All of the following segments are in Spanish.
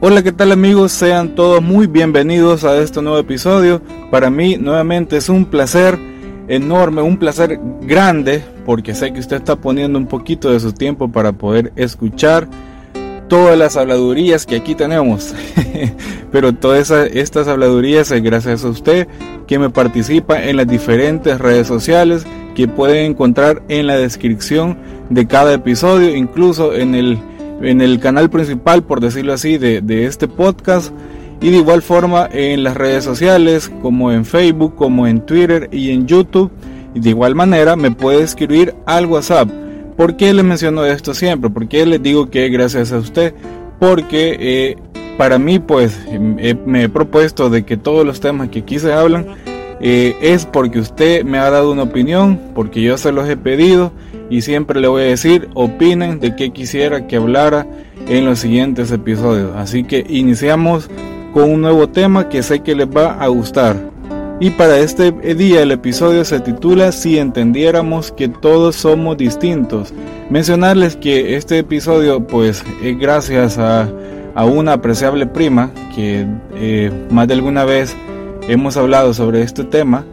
Hola, ¿qué tal amigos? Sean todos muy bienvenidos a este nuevo episodio. Para mí nuevamente es un placer enorme, un placer grande, porque sé que usted está poniendo un poquito de su tiempo para poder escuchar todas las habladurías que aquí tenemos. Pero todas estas habladurías es gracias a usted que me participa en las diferentes redes sociales que pueden encontrar en la descripción de cada episodio, incluso en el, en el canal principal, por decirlo así, de, de este podcast. Y de igual forma en las redes sociales, como en Facebook, como en Twitter y en YouTube. Y de igual manera me puede escribir al WhatsApp ¿Por qué les menciono esto siempre? ¿Por qué les digo que gracias a usted? Porque eh, para mí, pues, me he propuesto de que todos los temas que aquí se hablan eh, es porque usted me ha dado una opinión, porque yo se los he pedido y siempre le voy a decir, opinen de qué quisiera que hablara en los siguientes episodios. Así que iniciamos con un nuevo tema que sé que les va a gustar. Y para este día el episodio se titula Si entendiéramos que todos somos distintos. Mencionarles que este episodio pues es gracias a, una apreciable prima que eh, más de alguna vez hemos hablado sobre este tema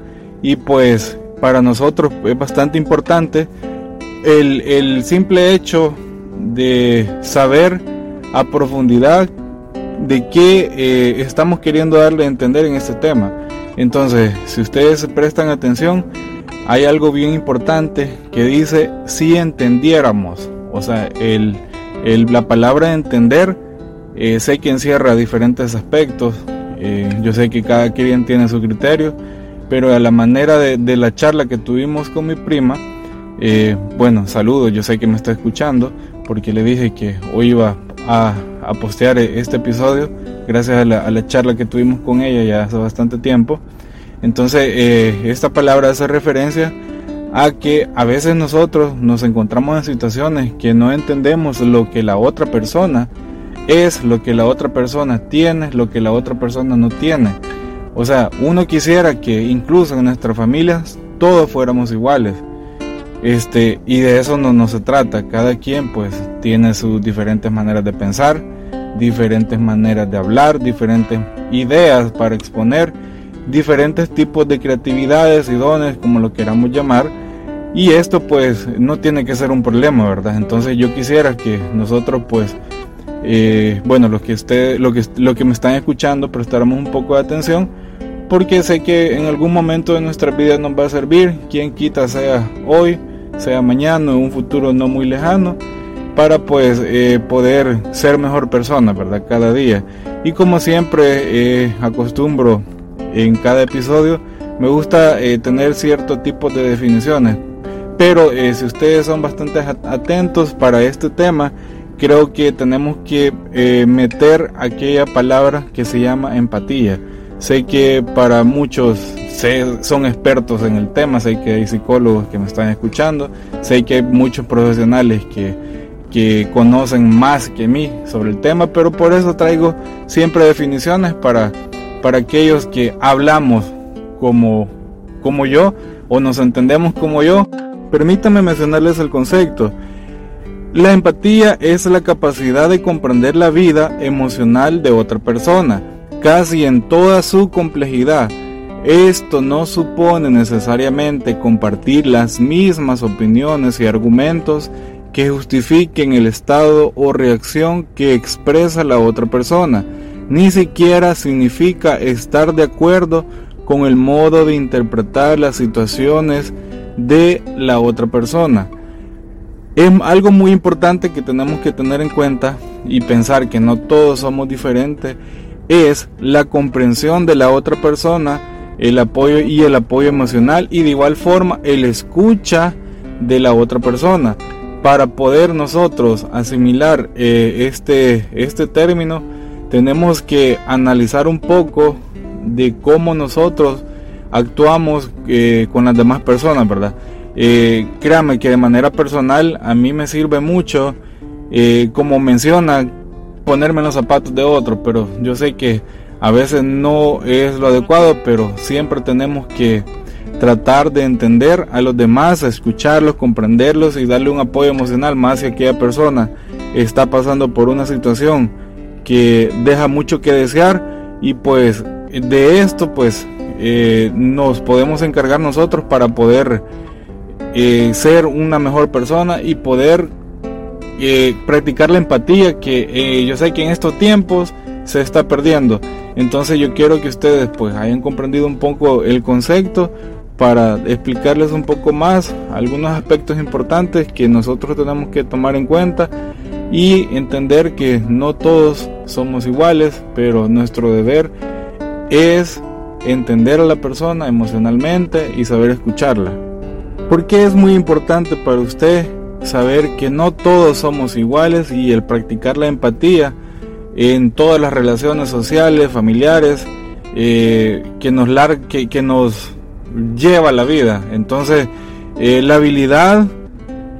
y pues para nosotros es bastante importante el, simple hecho de saber a profundidad de qué eh, estamos queriendo darle a entender en este tema. Entonces, si ustedes prestan atención, hay algo bien importante que dice si entendiéramos. O sea, el, la palabra entender eh, sé que encierra diferentes aspectos. Eh, yo sé que cada quien tiene su criterio, pero a la manera de, la charla que tuvimos con mi prima, eh, bueno, saludos, yo sé que me está escuchando, porque le dije que hoy iba a, postear este episodio gracias a la, charla que tuvimos con ella ya hace bastante tiempo. Entonces, eh, esta palabra hace referencia a que a veces nosotros nos encontramos en situaciones que no entendemos lo que la otra persona es, lo que la otra persona tiene, lo que la otra persona no tiene. O sea, uno quisiera que incluso en nuestras familias todos fuéramos iguales. Este, y de eso no, no se trata. Cada quien pues tiene sus diferentes maneras de pensar diferentes maneras de hablar, diferentes ideas para exponer, diferentes tipos de creatividades y dones, como lo queramos llamar. Y esto pues no tiene que ser un problema, ¿verdad? Entonces yo quisiera que nosotros pues, eh, bueno, los que, usted, lo, que, lo que me están escuchando, prestáramos un poco de atención, porque sé que en algún momento de nuestra vida nos va a servir, quien quita sea hoy, sea mañana, en un futuro no muy lejano para pues eh, poder ser mejor persona, ¿verdad? Cada día. Y como siempre eh, acostumbro en cada episodio, me gusta eh, tener cierto tipo de definiciones. Pero si ustedes son bastante atentos para este tema, creo que tenemos que meter aquella palabra que se llama empatía. Sé que para muchos son expertos en el tema, sé que hay psicólogos que me están escuchando, sé que hay muchos profesionales que que conocen más que mí sobre el tema, pero por eso traigo siempre definiciones para, para aquellos que hablamos como, como yo o nos entendemos como yo. Permítanme mencionarles el concepto. La empatía es la capacidad de comprender la vida emocional de otra persona, casi en toda su complejidad. Esto no supone necesariamente compartir las mismas opiniones y argumentos que justifiquen el estado o reacción que expresa la otra persona. Ni siquiera significa estar de acuerdo con el modo de interpretar las situaciones de la otra persona. Es algo muy importante que tenemos que tener en cuenta y pensar que no todos somos diferentes es la comprensión de la otra persona, el apoyo y el apoyo emocional y de igual forma el escucha de la otra persona para poder nosotros asimilar eh, este, este término, tenemos que analizar un poco de cómo nosotros actuamos eh, con las demás personas, ¿verdad? Eh, créame que de manera personal a mí me sirve mucho, como menciona, ponerme en los zapatos de otro, pero yo sé que a veces no es lo adecuado, pero siempre tenemos que tratar de entender a los demás, escucharlos, comprenderlos y darle un apoyo emocional más si aquella persona está pasando por una situación que deja mucho que desear y pues de esto pues eh, nos podemos encargar nosotros para poder eh, ser una mejor persona y poder eh, practicar la empatía que yo sé que en estos tiempos se está perdiendo. Entonces yo quiero que ustedes pues hayan comprendido un poco el concepto para explicarles un poco más algunos aspectos importantes que nosotros tenemos que tomar en cuenta y entender que no todos somos iguales, pero nuestro deber es entender a la persona emocionalmente y saber escucharla. Porque es muy importante para usted saber que no todos somos iguales y el practicar la empatía en todas las relaciones sociales, familiares, eh, que, nos que, que, nos lleva la vida. Entonces, eh, la habilidad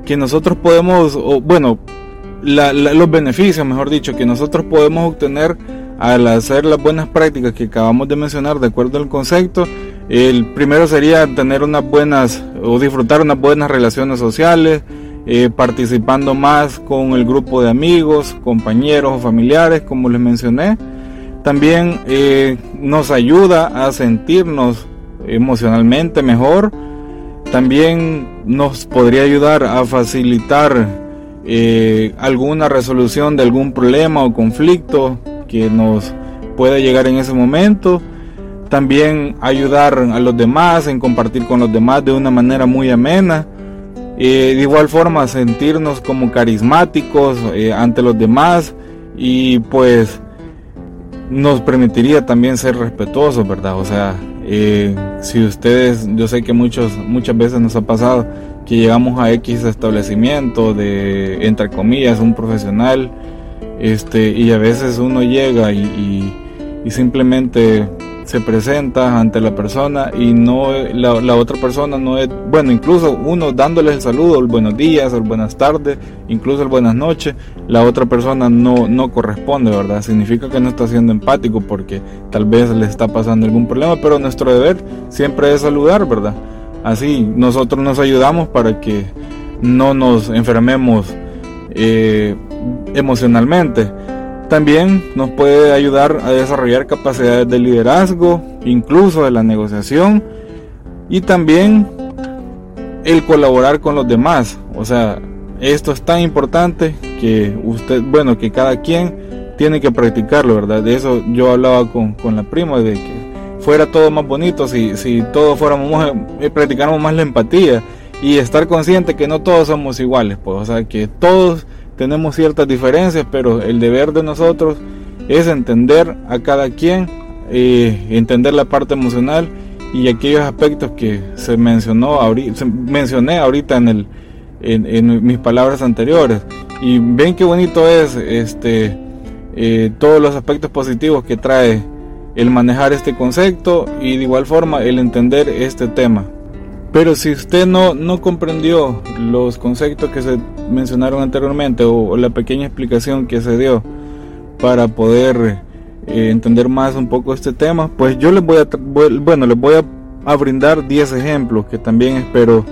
que nosotros podemos, o, bueno, los beneficios, mejor dicho, que nosotros podemos obtener al hacer las buenas prácticas que acabamos de mencionar de acuerdo al concepto, el primero sería tener unas buenas o disfrutar unas buenas relaciones sociales, eh, participando más con el grupo de amigos, compañeros o familiares, como les mencioné. También eh, nos ayuda a sentirnos emocionalmente mejor. También nos podría ayudar a facilitar eh, alguna resolución de algún problema o conflicto que nos pueda llegar en ese momento. También ayudar a los demás, en compartir con los demás de una manera muy amena. De igual forma sentirnos como carismáticos eh, ante los demás y pues nos permitiría también ser respetuosos, ¿verdad? O sea, eh, si ustedes, yo sé que muchos, muchas veces nos ha pasado que llegamos a X establecimiento de, entre comillas, un profesional, este, y a veces uno llega y, y simplemente se presenta ante la persona y no la, otra persona no es, bueno, incluso uno dándole el saludo, el buenos días, el buenas tardes, incluso el buenas noches, la otra persona no, no corresponde, ¿verdad? Significa que no está siendo empático porque tal vez le está pasando algún problema, pero nuestro deber siempre es saludar, ¿verdad? Así nosotros nos ayudamos para que no nos enfermemos eh, emocionalmente. También nos puede ayudar a desarrollar capacidades de liderazgo, incluso de la negociación y también el colaborar con los demás. O sea, esto es tan importante que usted, bueno, que cada quien tiene que practicarlo, ¿verdad? De eso yo hablaba con, la prima, de que fuera todo más bonito si, si todos fuéramos, eh, practicáramos más la empatía y estar consciente que no todos somos iguales, pues, o sea, que todos tenemos ciertas diferencias, pero el deber de nosotros es entender a cada quien, eh, entender la parte emocional y aquellos aspectos que se mencionó ahorita, mencioné ahorita en el en, mis palabras anteriores y ven qué bonito es este eh, todos los aspectos positivos que trae el manejar este concepto y de igual forma el entender este tema. Pero si usted no, no comprendió los conceptos que se mencionaron anteriormente o, la pequeña explicación que se dio para poder eh, entender más un poco este tema, pues yo les voy a, bueno, les voy a, brindar 10 ejemplos que también espero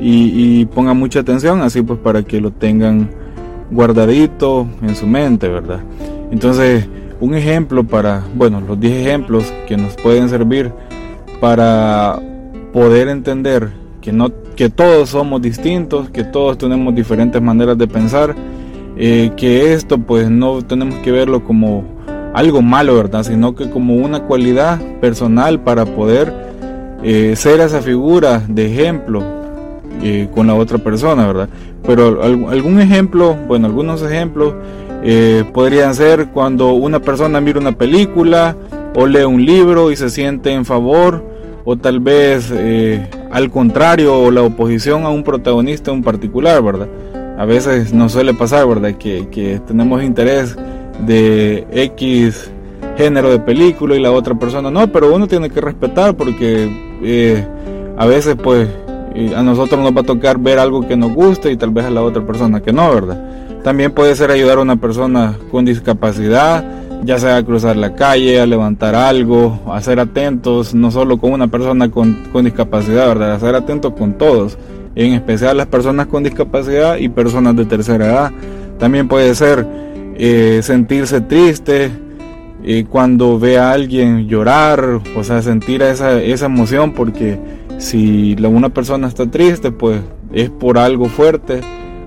y, y pongan mucha atención, así pues para que lo tengan guardadito en su mente, ¿verdad? Entonces, un ejemplo para, bueno, los 10 ejemplos que nos pueden servir para poder entender que, no, que todos somos distintos, que todos tenemos diferentes maneras de pensar, eh, que esto pues no tenemos que verlo como algo malo, ¿verdad? Sino que como una cualidad personal para poder eh, ser esa figura de ejemplo eh, con la otra persona, ¿verdad? Pero algún ejemplo, bueno, algunos ejemplos podrían ser cuando una persona mira una película o lee un libro y se siente en favor o tal vez eh, al contrario o la oposición a un protagonista en particular, ¿verdad? A veces nos suele pasar, ¿verdad? Que, tenemos interés de X género de película y la otra persona no, pero uno tiene que respetar porque eh, a veces pues a nosotros nos va a tocar ver algo que nos guste y tal vez a la otra persona que no, ¿verdad? También puede ser ayudar a una persona con discapacidad, ya sea cruzar la calle, a levantar algo, a ser atentos, no solo con una persona con, discapacidad, ¿verdad? A ser atentos con todos, en especial las personas con discapacidad y personas de tercera edad. También puede ser eh, sentirse triste, y cuando ve a alguien llorar, o sea, sentir esa, esa emoción, porque si una persona está triste, pues es por algo fuerte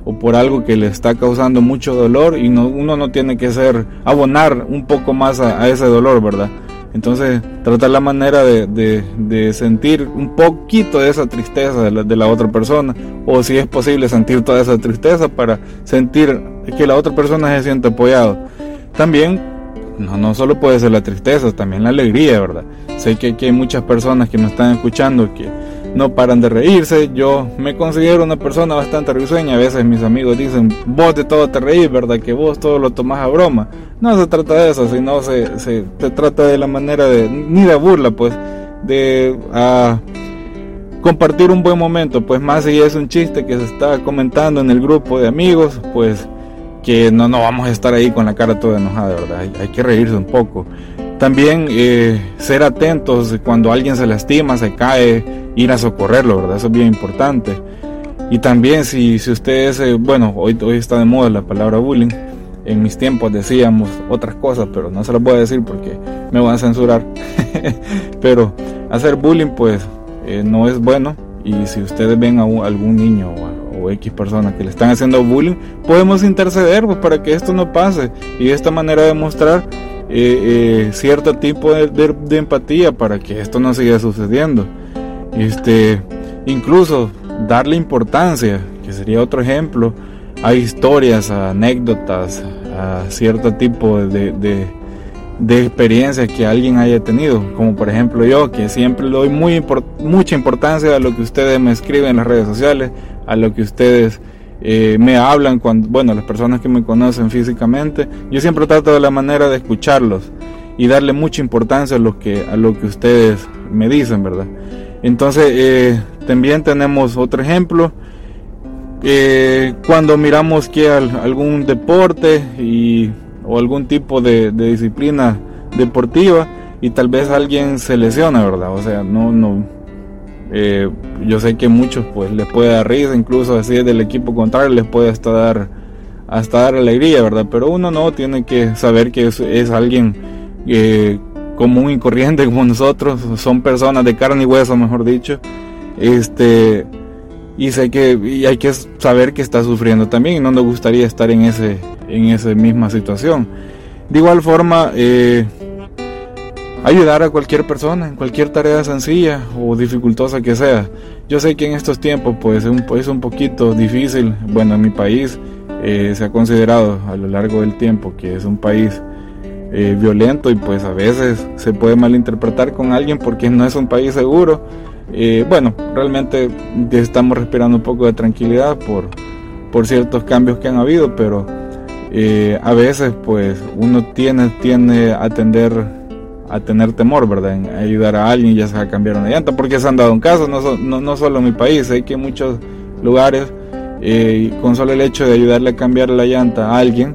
o por algo que le está causando mucho dolor y no, uno no tiene que ser abonar un poco más a, ese dolor, ¿verdad? Entonces, tratar la manera de, sentir un poquito de esa tristeza de la, de la, otra persona, o si es posible sentir toda esa tristeza para sentir que la otra persona se siente apoyado. También no, no solo puede ser la tristeza, también la alegría, ¿verdad? Sé que aquí hay muchas personas que me están escuchando que no paran de reírse. Yo me considero una persona bastante risueña. A veces mis amigos dicen, vos de todo te reís, ¿verdad? Que vos todo lo tomás a broma. No se trata de eso, sino se, se, trata de la manera de, ni de burla, pues, de compartir un buen momento. Pues más si es un chiste que se está comentando en el grupo de amigos, pues que no, no vamos a estar ahí con la cara toda enojada, ¿verdad? Hay, que reírse un poco. También eh, ser atentos cuando alguien se lastima, se cae, ir a socorrerlo, ¿verdad? Eso es bien importante. Y también si, si ustedes, eh, bueno, hoy, hoy está de moda la palabra bullying. En mis tiempos decíamos otras cosas, pero no se las voy a decir porque me van a censurar. pero hacer bullying pues eh, no es bueno. Y si ustedes ven a algún niño o o X personas que le están haciendo bullying, podemos interceder pues, para que esto no pase y de esta manera demostrar eh, eh, cierto tipo de, empatía para que esto no siga sucediendo. Este, incluso darle importancia, que sería otro ejemplo, a historias, a anécdotas, a cierto tipo de, de, de experiencia que alguien haya tenido, como por ejemplo yo, que siempre le doy muy mucha importancia a lo que ustedes me escriben en las redes sociales, a lo que ustedes eh, me hablan, cuando, bueno, las personas que me conocen físicamente, yo siempre trato de la manera de escucharlos y darle mucha importancia a lo que, a lo que ustedes me dicen, ¿verdad? Entonces, eh, también tenemos otro ejemplo. Eh, cuando miramos que algún deporte y, o algún tipo de, de disciplina deportiva y tal vez alguien se lesiona, ¿verdad? O sea, no, no, eh, yo sé que muchos pues les puede dar risa, incluso así del equipo contrario les puede hasta dar hasta dar alegría, ¿verdad? Pero uno no tiene que saber que es, alguien eh, común y corriente como nosotros, son personas de carne y hueso, mejor dicho. Este y sé que y hay que saber que está sufriendo también y no nos gustaría estar en ese en esa misma situación. De igual forma, eh, ayudar a cualquier persona en cualquier tarea sencilla o dificultosa que sea. Yo sé que en estos tiempos pues es un, es un poquito difícil, bueno en mi país eh, se ha considerado a lo largo del tiempo que es un país eh, violento y pues a veces se puede malinterpretar con alguien porque no es un país seguro. Eh, bueno, realmente estamos respirando un poco de tranquilidad por, por ciertos cambios que han habido, pero a veces pues uno tiene, tiene a atender a tener temor, ¿verdad? En ayudar a alguien ya sea cambiar una llanta, porque se han dado en casos, no, no, no, solo en mi país, sé que en muchos lugares, eh, con solo el hecho de ayudarle a cambiar la llanta a alguien,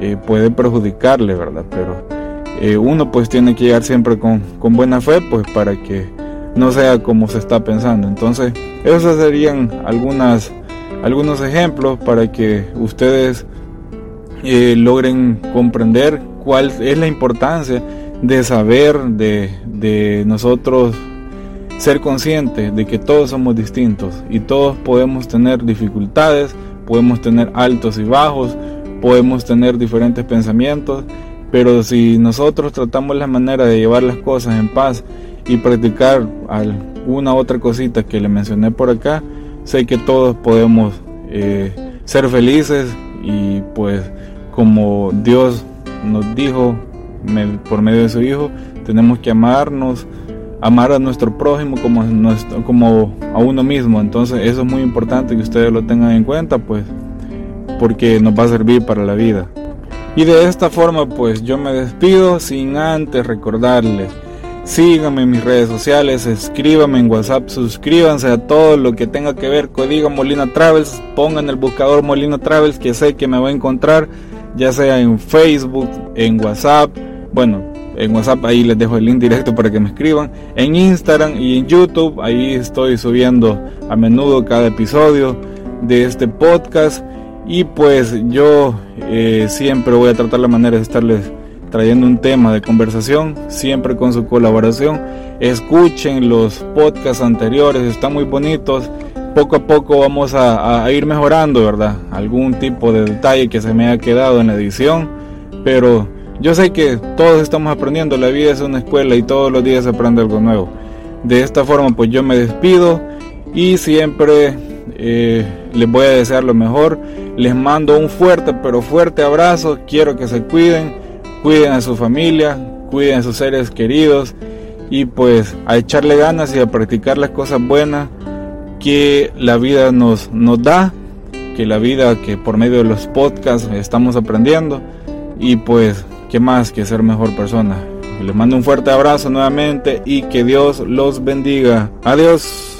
eh, puede perjudicarle, ¿verdad? Pero eh, uno pues tiene que llegar siempre con, con, buena fe, pues para que no sea como se está pensando. Entonces, esos serían algunos ejemplos para que ustedes logren comprender cuál es la importancia de saber, de, nosotros ser conscientes de que todos somos distintos y todos podemos tener dificultades, podemos tener altos y bajos, podemos tener diferentes pensamientos, pero si nosotros tratamos la manera de llevar las cosas en paz y practicar alguna otra cosita que le mencioné por acá, sé que todos podemos eh, ser felices y pues como Dios nos dijo por medio de su Hijo, tenemos que amarnos, amar a nuestro prójimo como, como a uno mismo. Entonces eso es muy importante que ustedes lo tengan en cuenta, pues, porque nos va a servir para la vida. Y de esta forma, pues yo me despido sin antes recordarles. Síganme en mis redes sociales, escríbanme en WhatsApp, suscríbanse a todo lo que tenga que ver con Diga Molina Travels, pongan el buscador Molina Travels que sé que me va a encontrar, ya sea en Facebook, en WhatsApp, bueno, en WhatsApp ahí les dejo el link directo para que me escriban. En Instagram y en YouTube ahí estoy subiendo a menudo cada episodio de este podcast. Y pues yo eh, siempre voy a tratar la manera de estarles trayendo un tema de conversación, siempre con su colaboración. Escuchen los podcasts anteriores, están muy bonitos. Poco a poco vamos a, a ir mejorando, ¿verdad? Algún tipo de detalle que se me haya quedado en la edición, pero yo sé que todos estamos aprendiendo, la vida es una escuela y todos los días se aprende algo nuevo. De esta forma pues yo me despido y siempre eh, les voy a desear lo mejor. Les mando un fuerte pero fuerte abrazo. Quiero que se cuiden, cuiden a su familia, cuiden a sus seres queridos y pues a echarle ganas y a practicar las cosas buenas que la vida nos, nos da, que la vida que por medio de los podcasts estamos aprendiendo y pues qué más que ser mejor persona. Les mando un fuerte abrazo nuevamente y que Dios los bendiga. Adiós.